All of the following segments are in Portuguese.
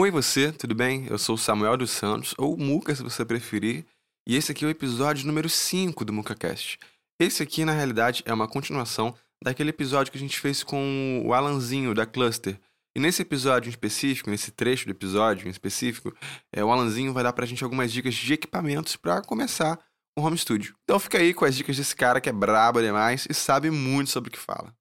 Oi você, tudo bem? Eu sou Samuel dos Santos, ou Muca se você preferir, e esse aqui é o episódio número 5 do MucaCast. Esse aqui, na realidade, é uma continuação daquele episódio que a gente fez com o Alanzinho, da Cluster. E nesse episódio em específico, nesse trecho do episódio em específico, é, o Alanzinho vai dar pra gente algumas dicas de equipamentos para começar o home studio. Então fica aí com as dicas desse cara que é brabo demais e sabe muito sobre o que fala.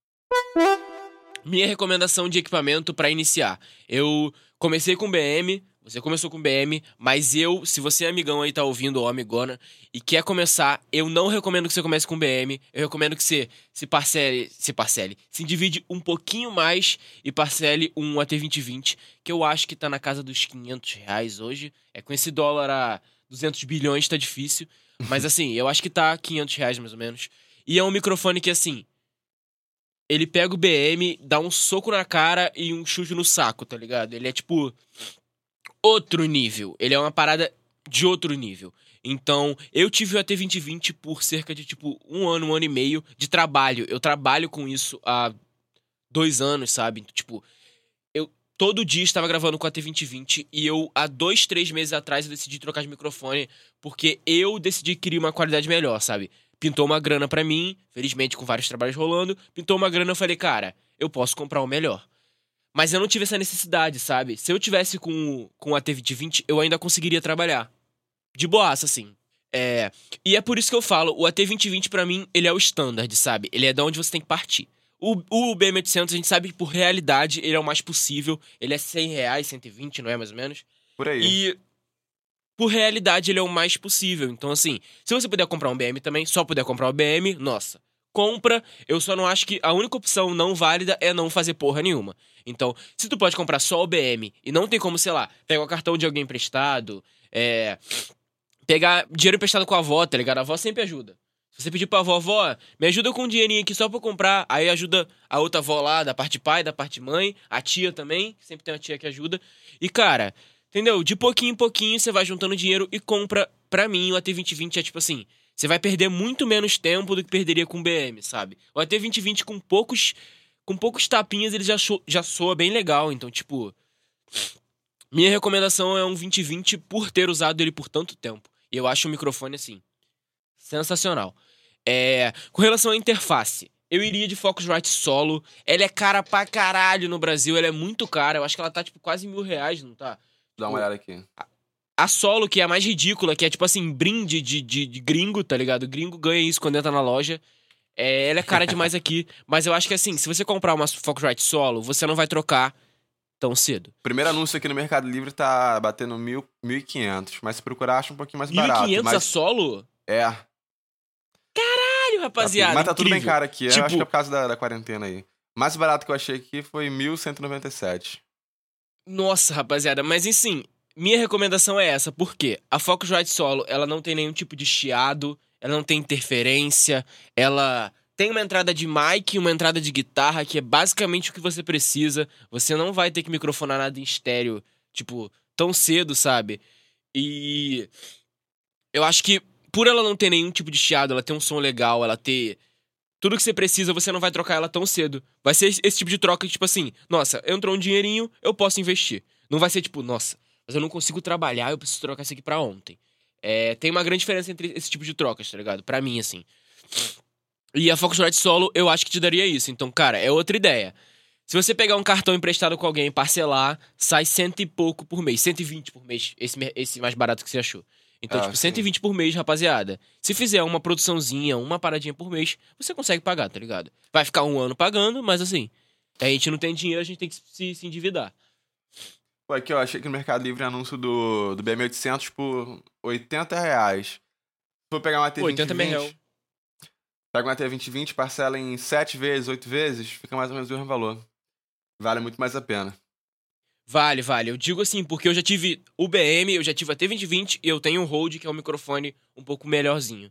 Minha recomendação de equipamento para iniciar. Eu comecei com BM, você começou com BM, mas eu, se você é amigão aí, tá ouvindo ou amigona, e quer começar, eu não recomendo que você comece com BM. Eu recomendo que você se parcele, se parcele, se divide um pouquinho mais e parcele um AT2020, que eu acho que tá na casa dos 500 reais hoje. É com esse dólar a 200 bilhões tá difícil, mas assim, eu acho que tá 500 reais mais ou menos. E é um microfone que, assim, ele pega o BM, dá um soco na cara e um chute no saco, tá ligado? Ele é tipo outro nível. Ele é uma parada de outro nível. Então, eu tive o AT2020 por cerca de tipo um ano, um ano e meio de trabalho. Eu trabalho com isso há dois anos, sabe? Tipo, eu todo dia estava gravando com a T2020 e eu, há dois, três meses atrás, eu decidi trocar de microfone porque eu decidi querer uma qualidade melhor, sabe? Pintou uma grana para mim, felizmente com vários trabalhos rolando, pintou uma grana, eu falei, cara, eu posso comprar o melhor. Mas eu não tive essa necessidade, sabe? Se eu tivesse com, com a T2020, eu ainda conseguiria trabalhar. De boaça, assim. É... E é por isso que eu falo, o AT2020 para mim, ele é o standard, sabe? Ele é da onde você tem que partir. O, o BM800, a gente sabe que por realidade ele é o mais possível. Ele é 100 reais, 120, não é mais ou menos? Por aí. E por realidade ele é o mais possível. Então, assim, se você puder comprar um BM também, só puder comprar o BM, nossa, compra. Eu só não acho que a única opção não válida é não fazer porra nenhuma. Então, se tu pode comprar só o BM e não tem como, sei lá, pegar o cartão de alguém emprestado, é. Pegar dinheiro emprestado com a avó, tá ligado? A avó sempre ajuda. Se você pedir pra avó, me ajuda com um dinheirinho aqui só pra comprar, aí ajuda a outra avó lá, da parte pai, da parte mãe, a tia também, sempre tem uma tia que ajuda. E, cara, Entendeu? De pouquinho em pouquinho você vai juntando dinheiro e compra. Pra mim, o AT2020 é tipo assim: você vai perder muito menos tempo do que perderia com o BM, sabe? O AT2020 com poucos. Com poucos tapinhas ele já, já soa bem legal. Então, tipo. Minha recomendação é um 2020 por ter usado ele por tanto tempo. E eu acho o microfone assim. Sensacional. É, com relação à interface, eu iria de Focusrite solo. Ela é cara pra caralho no Brasil, ela é muito cara. Eu acho que ela tá, tipo, quase mil reais, não tá? Dá uma olhada aqui. A solo, que é a mais ridícula, que é tipo assim, brinde de, de, de gringo, tá ligado? O gringo ganha isso quando entra na loja. É, ela é cara demais aqui. Mas eu acho que assim, se você comprar uma Focusrite solo, você não vai trocar tão cedo. Primeiro anúncio aqui no Mercado Livre tá batendo 1.500, mas se procurar acha um pouquinho mais barato. 1.500 mas... a solo? É. Caralho, rapaziada. Mas tá tudo incrível. bem caro aqui. Tipo... Eu acho que é por causa da, da quarentena aí. Mais barato que eu achei aqui foi 1.197. Nossa, rapaziada, mas enfim, minha recomendação é essa, porque a Focusrite Solo, ela não tem nenhum tipo de chiado, ela não tem interferência, ela tem uma entrada de mic e uma entrada de guitarra, que é basicamente o que você precisa. Você não vai ter que microfonar nada em estéreo, tipo, tão cedo, sabe? E eu acho que por ela não ter nenhum tipo de chiado, ela ter um som legal, ela ter tudo que você precisa, você não vai trocar ela tão cedo. Vai ser esse tipo de troca, tipo assim, nossa, entrou um dinheirinho, eu posso investir. Não vai ser tipo, nossa, mas eu não consigo trabalhar, eu preciso trocar isso aqui pra ontem. É, tem uma grande diferença entre esse tipo de trocas, tá ligado? Pra mim, assim. E a Focusrite Solo, eu acho que te daria isso. Então, cara, é outra ideia. Se você pegar um cartão emprestado com alguém, parcelar, sai cento e pouco por mês. 120 por mês, esse, esse mais barato que você achou. Então, Ah, tipo, sim. 120 por mês, rapaziada. Se fizer uma produçãozinha, uma paradinha por mês, você consegue pagar, tá ligado? Vai ficar um ano pagando, mas assim, a gente não tem dinheiro, a gente tem que se, se endividar. Pô, aqui eu achei que no Mercado Livre anúncio do, do BM800 por 80 reais. Se for pegar uma T2020... 80 mil. Pega uma T2020, parcela em 7 vezes, 8 vezes, fica mais ou menos o mesmo valor. Vale muito mais a pena. Vale, vale. Eu digo assim, porque eu já tive o BM, eu já tive a T2020 e eu tenho um Rode, que é um microfone um pouco melhorzinho.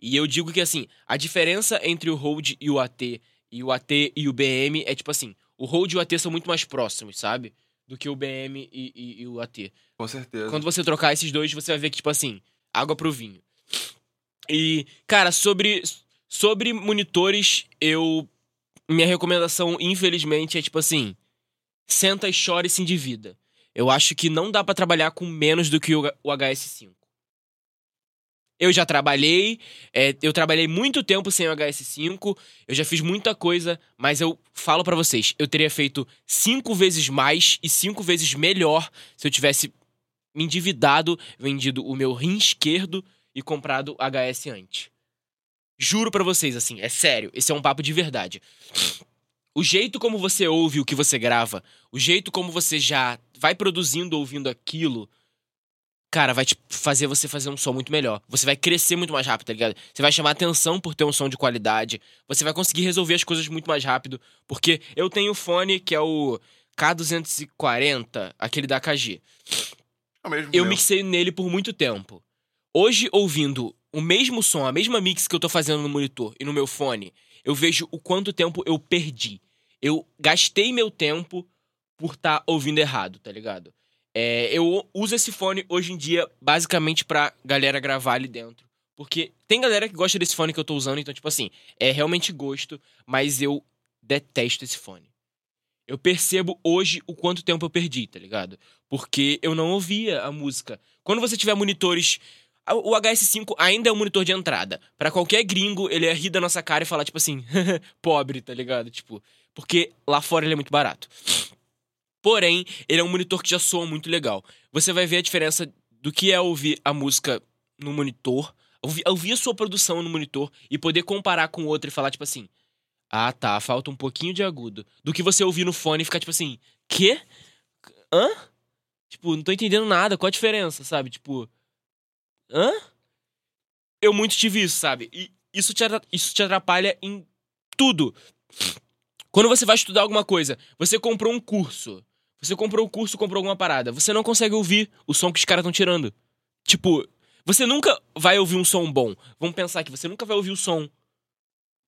E eu digo que assim, a diferença entre o Rode e o AT e o AT e o BM é tipo assim, o Rode e o AT são muito mais próximos, sabe? Do que o BM e, e- e o AT. Com certeza. Quando você trocar esses dois, você vai ver que, tipo assim, água pro vinho. E, cara, sobre, sobre monitores, eu. Minha recomendação, infelizmente, é tipo assim: senta e chora e se endivida. Eu acho que não dá pra trabalhar com menos do que o o HS5. Eu já trabalhei, é, eu trabalhei muito tempo sem o HS5, eu já fiz muita coisa, mas eu falo pra vocês, eu teria feito cinco vezes mais e cinco vezes melhor se eu tivesse me endividado, vendido o meu rim esquerdo e comprado HS antes. Juro pra vocês, assim, é sério, esse é um papo de verdade. O jeito como você ouve o que você grava, o jeito como você já vai produzindo ouvindo aquilo, cara, vai te fazer você fazer um som muito melhor. Você vai crescer muito mais rápido, tá ligado? Você vai chamar atenção por ter um som de qualidade. Você vai conseguir resolver as coisas muito mais rápido. Porque eu tenho o fone que é o K240, aquele da KG. É o mesmo Eu meu. mixei nele por muito tempo. Hoje, ouvindo o mesmo som, a mesma mix que eu tô fazendo no monitor e no meu fone, eu vejo o quanto tempo eu perdi. Eu gastei meu tempo por estar ouvindo errado, tá ligado? É, eu uso esse fone hoje em dia basicamente pra galera gravar ali dentro. Porque tem galera que gosta desse fone que eu tô usando, então, tipo assim, é realmente gosto, mas eu detesto esse fone. Eu percebo hoje o quanto tempo eu perdi, tá ligado? Porque eu não ouvia a música. Quando você tiver monitores. O HS5 ainda é um monitor de entrada. Pra qualquer gringo, ele ia rir da nossa cara e falar, tipo assim, pobre, tá ligado? Tipo, porque lá fora ele é muito barato. Porém, ele é um monitor que já soa muito legal. Você vai ver a diferença do que é ouvir a música no monitor, ouvir, a sua produção no monitor e poder comparar com outro e falar, tipo assim, ah tá, falta um pouquinho de agudo. Do que você ouvir no fone e ficar, tipo assim, quê? Hã? Tipo, não tô entendendo nada, qual a diferença, sabe? Tipo, hã? Eu muito tive isso, sabe? E isso te, isso te atrapalha em tudo. Quando você vai estudar alguma coisa, você comprou um curso. Você comprou um curso, comprou alguma parada. Você não consegue ouvir o som que os caras estão tirando. Tipo, você nunca vai ouvir um som bom. Vamos pensar que você nunca vai ouvir o som.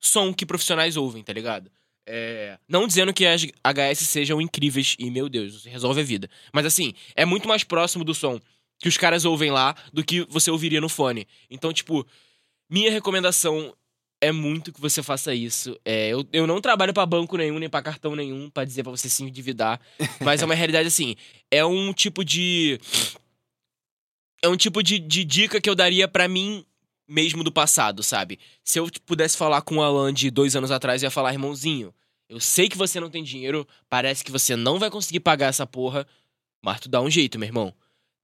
Som que profissionais ouvem, tá ligado? É, não dizendo que as HS sejam incríveis e, meu Deus, resolve a vida. Mas assim, é muito mais próximo do som que os caras ouvem lá do que você ouviria no fone. Então, tipo, minha recomendação é muito que você faça isso. É, eu, eu não trabalho pra banco nenhum, nem pra cartão nenhum, pra dizer pra você se endividar. mas é uma realidade assim. É um tipo de. É um tipo de, de dica que eu daria pra mim mesmo do passado, sabe? Se eu pudesse falar com o Alan de dois anos atrás, eu ia falar, irmãozinho, eu sei que você não tem dinheiro, parece que você não vai conseguir pagar essa porra, mas tu dá um jeito, meu irmão.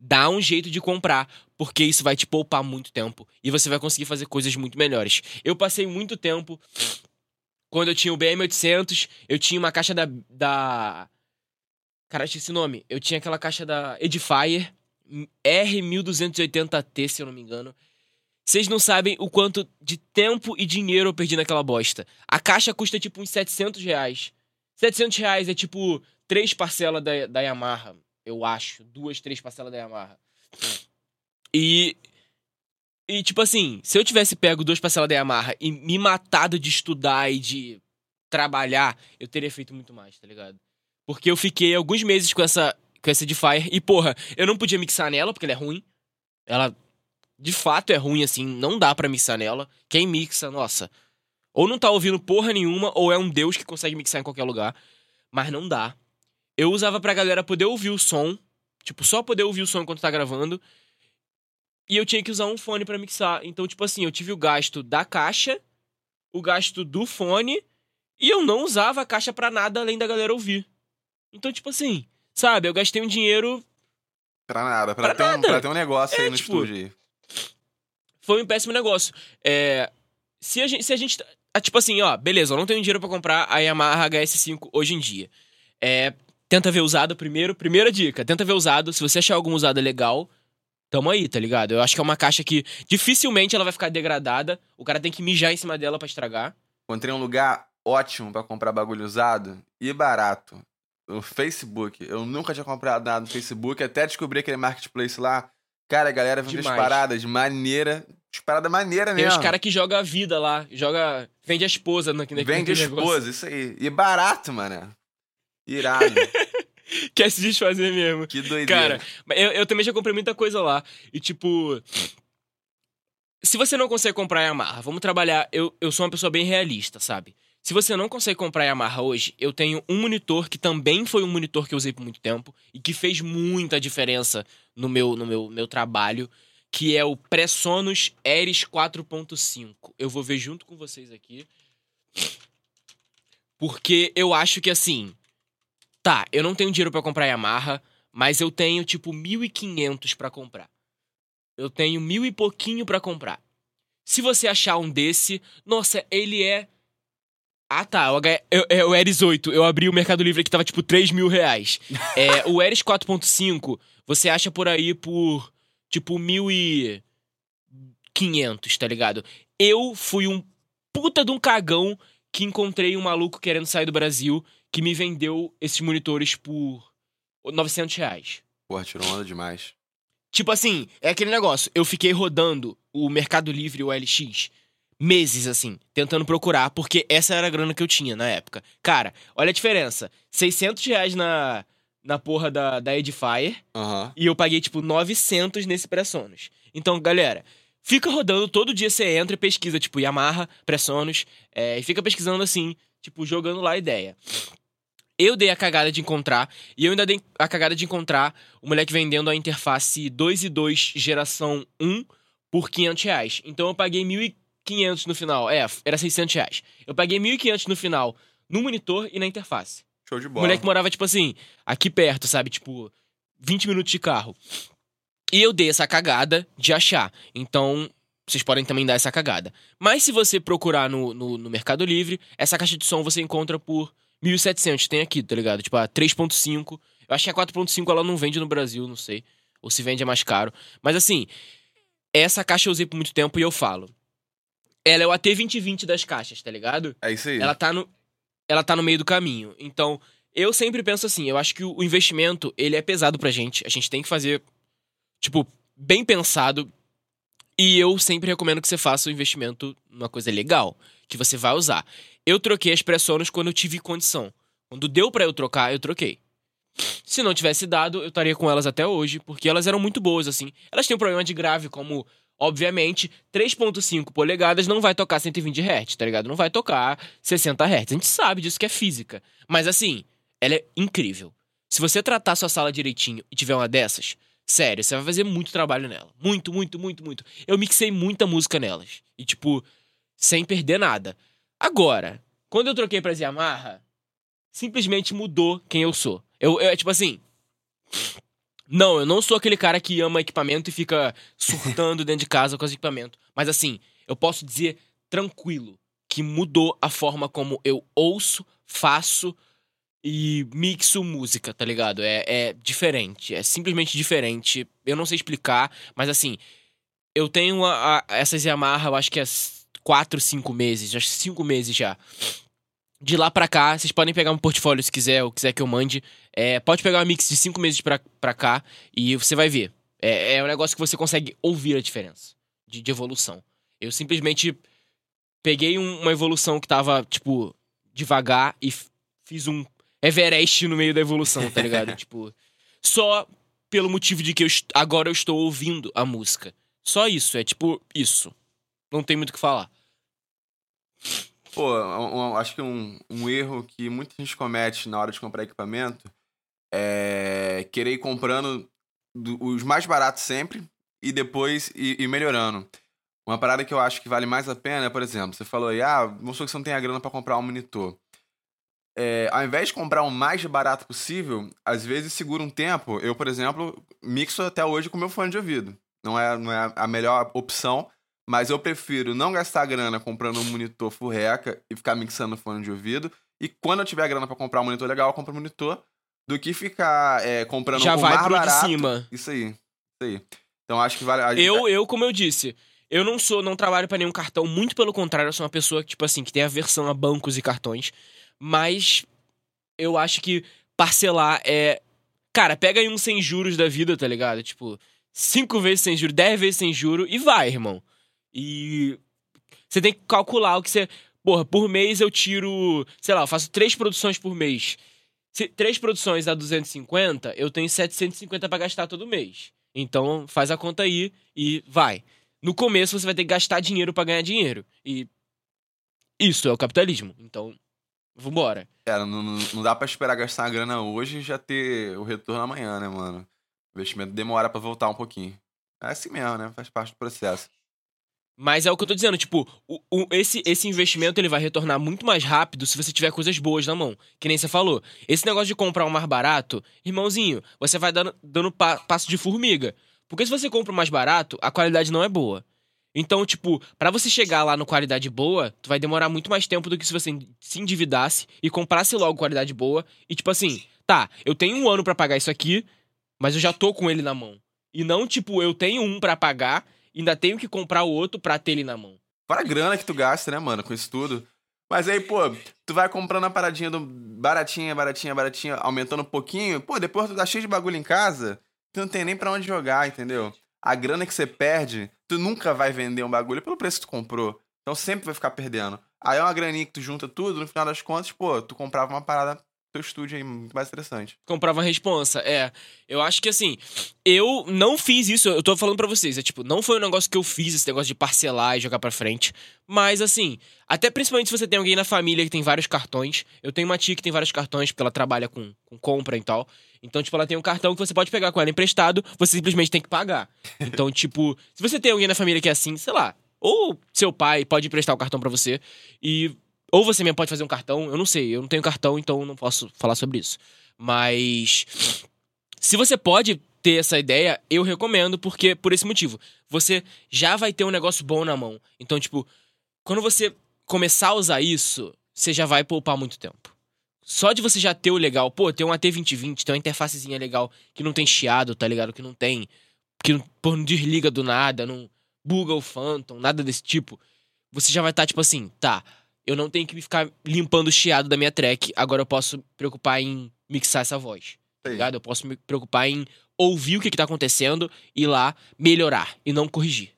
Dá um jeito de comprar, porque isso vai te poupar muito tempo e você vai conseguir fazer coisas muito melhores. Eu passei muito tempo quando eu tinha o BM800, eu tinha uma caixa da da Cara, esqueci o nome. Eu tinha aquela caixa da Edifier R1280T, se eu não me engano. Vocês não sabem o quanto de tempo e dinheiro eu perdi naquela bosta. A caixa custa tipo uns 700 reais. 700 reais é tipo três parcelas da, da Yamaha, eu acho. Duas, três parcelas da Yamaha. E. E tipo assim, se eu tivesse pego duas parcelas da Yamaha e me matado de estudar e de trabalhar, eu teria feito muito mais, tá ligado? Porque eu fiquei alguns meses com essa, com essa Edifier e, porra, eu não podia mixar nela porque ela é ruim. Ela de fato é ruim, assim, não dá pra mixar nela. Quem mixa, nossa. Ou não tá ouvindo porra nenhuma, ou é um deus que consegue mixar em qualquer lugar. Mas não dá. Eu usava pra galera poder ouvir o som. Tipo, só poder ouvir o som enquanto tá gravando. E eu tinha que usar um fone pra mixar. Então, tipo assim, eu tive o gasto da caixa, o gasto do fone, e eu não usava a caixa pra nada além da galera ouvir. Então, tipo assim, sabe, eu gastei um dinheiro Pra nada, pra, Pra ter, Um, nada. pra ter um negócio É, aí no tipo, estúdio foi um péssimo negócio. É, se, a gente, se a gente. tá- ah, Tipo assim, ó, beleza, eu não tenho dinheiro pra comprar a Yamaha HS5 hoje em dia. É, tenta ver usado primeiro. Primeira dica, tenta ver usado. Se você achar algum usado legal, tamo aí, tá ligado? Eu acho que é uma caixa que dificilmente ela vai ficar degradada. O cara tem que mijar em cima dela pra estragar. Encontrei um lugar ótimo pra comprar bagulho usado e barato. O Facebook. Eu nunca tinha comprado nada no Facebook, até descobri aquele marketplace lá. Cara, a galera vende as paradas de maneira. As paradas maneira Tem mesmo. os caras que jogam a vida lá, joga. Vende a esposa naquele Vende negócio. esposa, isso aí. E barato, mano. Irado. Quer se desfazer mesmo. que doideira. Cara, eu, eu também já comprei muita coisa lá. E, tipo. Se você não consegue comprar Yamaha, vamos trabalhar. Eu, eu sou uma pessoa bem realista, sabe? Se você não consegue comprar Yamaha hoje, eu tenho um monitor que também foi um monitor que eu usei por muito tempo e que fez muita diferença no meu, no meu, meu trabalho, que é o Presonus Eris 4.5. Eu vou ver junto com vocês aqui. Porque eu acho que assim, tá, eu não tenho dinheiro para comprar Yamaha, mas eu tenho tipo 1.500 para comprar. Eu tenho mil e pouquinho para comprar. Se você achar um desse, nossa, ele é. Ah tá, o, H... é, o Eris 8. Eu abri o Mercado Livre que tava tipo 3 mil reais. é, o Eris 4.5, você acha por aí por tipo 1.500, tá ligado? Eu fui um puta de um cagão que encontrei um maluco querendo sair do Brasil que me vendeu esses monitores por 900 reais. Porra, tirou onda demais. Tipo assim, é aquele negócio. Eu fiquei rodando o Mercado Livre o LX meses, assim, tentando procurar, porque essa era a grana que eu tinha na época. Cara, olha a diferença. 600 reais na, na porra da, da Edifier uhum. e eu paguei, tipo, 900 nesse Pressonos. Então, galera, fica rodando, todo dia você entra e pesquisa, tipo, Yamaha, Pressonos, é, e fica pesquisando assim, tipo, jogando lá a ideia. Eu dei a cagada de encontrar, e eu ainda dei a cagada de encontrar o moleque vendendo a interface 2 e 2 geração 1 por 500 reais. Então eu paguei 1.500 no final. É, era 600 reais. Eu paguei 1.500 no final no monitor e na interface. Show de bola. O moleque morava, tipo assim, aqui perto, sabe? Tipo, 20 minutos de carro. E eu dei essa cagada de achar. Então, vocês podem também dar essa cagada. Mas se você procurar no, no, no Mercado Livre, essa caixa de som você encontra por 1.700 tem aqui, tá ligado? Tipo, a 3.5. Eu acho que a 4.5 ela não vende no Brasil, não sei. Ou se vende é mais caro. Mas assim, essa caixa eu usei por muito tempo e eu falo. Ela é o AT2020 das caixas, tá ligado? É isso aí. Ela tá no, ela tá no meio do caminho. Então, eu sempre penso assim, eu acho que o investimento, ele é pesado pra gente. A gente tem que fazer, tipo, bem pensado. E eu sempre recomendo que você faça o investimento numa coisa legal, que você vai usar. Eu troquei as pressonas quando eu tive condição. Quando deu para eu trocar, eu troquei. Se não tivesse dado, eu estaria com elas até hoje, porque elas eram muito boas, assim. Elas têm um problema de grave, como, obviamente, 3.5 polegadas não vai tocar 120 Hz, tá ligado? Não vai tocar 60 Hz. A gente sabe disso que é física. Mas, assim, ela é incrível. Se você tratar sua sala direitinho e tiver uma dessas, sério, você vai fazer muito trabalho nela. Muito, muito, muito, muito. Eu mixei muita música nelas. E, tipo, sem perder nada. Agora, quando eu troquei pra Yamaha, simplesmente mudou quem eu sou. Eu, eu, é tipo assim. Não, eu não sou aquele cara que ama equipamento e fica surtando dentro de casa com os equipamentos. Mas assim, eu posso dizer tranquilo que mudou a forma como eu ouço, faço e mixo música, tá ligado? É, é diferente, é simplesmente diferente. Eu não sei explicar, mas assim, eu tenho a, a, essas Yamaha, eu acho que as quatro, cinco meses, acho que cinco meses já. De lá pra cá, vocês podem pegar um portfólio se quiser, ou quiser que eu mande. É, pode pegar um mix de cinco meses pra, pra cá e você vai ver. É, é um negócio que você consegue ouvir a diferença de, de evolução. Eu simplesmente peguei um, uma evolução que tava, tipo, devagar e fiz um Everest no meio da evolução, tá ligado? tipo, só pelo motivo de que eu, agora eu estou ouvindo a música. Só isso, é tipo isso. Não tem muito o que falar. Pô, um, acho que um, um erro que muita gente comete na hora de comprar equipamento é querer ir comprando os mais baratos sempre e depois ir, ir, melhorando. Uma parada que eu acho que vale mais a pena é, por exemplo, você falou aí, ah, vamos que você não tem a grana para comprar um monitor. É, ao invés de comprar o mais barato possível, às vezes segura um tempo. Eu, por exemplo, mixo até hoje com meu fone de ouvido. Não é, não é a melhor opção, mas eu prefiro não gastar grana comprando um monitor furreca e ficar mixando fone de ouvido. E quando eu tiver grana para comprar um monitor legal, eu compro um monitor. Do que ficar é, comprando Já um vai mais pro barato. de cima. Isso aí. Isso aí. Então acho que vale. Eu, eu, como eu disse, eu não sou, não trabalho para nenhum cartão, muito pelo contrário, eu sou uma pessoa que, tipo assim, que tem aversão a bancos e cartões. Mas eu acho que parcelar é. Cara, pega aí um sem juros da vida, tá ligado? Tipo, cinco vezes sem juros, dez vezes sem juros e vai, irmão. E você tem que calcular o que você. Porra, por mês eu tiro. Sei lá, eu faço três produções por mês. Se três produções dá 250, eu tenho 750 para gastar todo mês. Então faz a conta aí e vai. No começo você vai ter que gastar dinheiro para ganhar dinheiro. E Isso é o capitalismo. Então, vambora. É, não, não, dá pra esperar gastar a grana hoje e já ter o retorno amanhã, né, mano? O investimento demora pra voltar um pouquinho. É assim mesmo, né? Faz parte do processo. Mas é o que eu tô dizendo, tipo, o, o- esse, esse investimento ele vai retornar muito mais rápido se você tiver coisas boas na mão. Que nem você falou. Esse negócio de comprar o mais barato, irmãozinho, você vai dando, dando pa- passo de formiga. Porque se você compra o mais barato, a qualidade não é boa. Então, tipo, pra você chegar lá no qualidade boa, tu vai demorar muito mais tempo do que se você se endividasse e comprasse logo qualidade boa. E tipo assim, tá, eu tenho um ano pra pagar isso aqui, mas eu já tô com ele na mão. E não, tipo, eu tenho um pra pagar, ainda tenho que comprar o outro pra ter ele na mão. Fora a grana que tu gasta, né, mano, com isso tudo. Mas aí, pô, tu vai comprando a paradinha do baratinha, baratinha, baratinha, aumentando um pouquinho. Pô, depois tu tá cheio de bagulho em casa, tu não tem nem pra onde jogar, entendeu? A grana que você perde, tu nunca vai vender um bagulho pelo preço que tu comprou. Então sempre vai ficar perdendo. Aí é uma graninha que tu junta tudo, no final das contas, pô, tu comprava uma parada teu estúdio aí, muito mais interessante. Comprava a responsa. É. Eu acho que assim, eu não fiz isso, eu tô falando pra vocês. É tipo, não foi um negócio que eu fiz, esse negócio de parcelar e jogar pra frente. Mas assim, até principalmente se você tem alguém na família que tem vários cartões. Eu tenho uma tia que tem vários cartões, porque ela trabalha com, com compra e tal. Então, tipo, ela tem um cartão que você pode pegar com ela emprestado, você simplesmente tem que pagar. Então, tipo, se você tem alguém na família que é assim, sei lá, ou seu pai pode emprestar o cartão pra você e ou você mesmo pode fazer um cartão, eu não sei, eu não tenho cartão, então não posso falar sobre isso. Mas se você pode ter essa ideia, eu recomendo, porque por esse motivo. Você já vai ter um negócio bom na mão. Então, tipo, quando você começar a usar isso, você já vai poupar muito tempo. Só de você já ter o legal, pô, ter um AT2020, ter uma interfacezinha legal que não tem chiado, tá ligado? Que não tem. Que não, pô, não desliga do nada, não buga o Phantom, nada desse tipo. Você já vai estar, tipo assim, tá. Eu não tenho que ficar limpando o chiado da minha track, agora eu posso me preocupar em mixar essa voz tá ligado? Eu posso me preocupar em ouvir o que, que tá acontecendo e ir lá melhorar e não corrigir.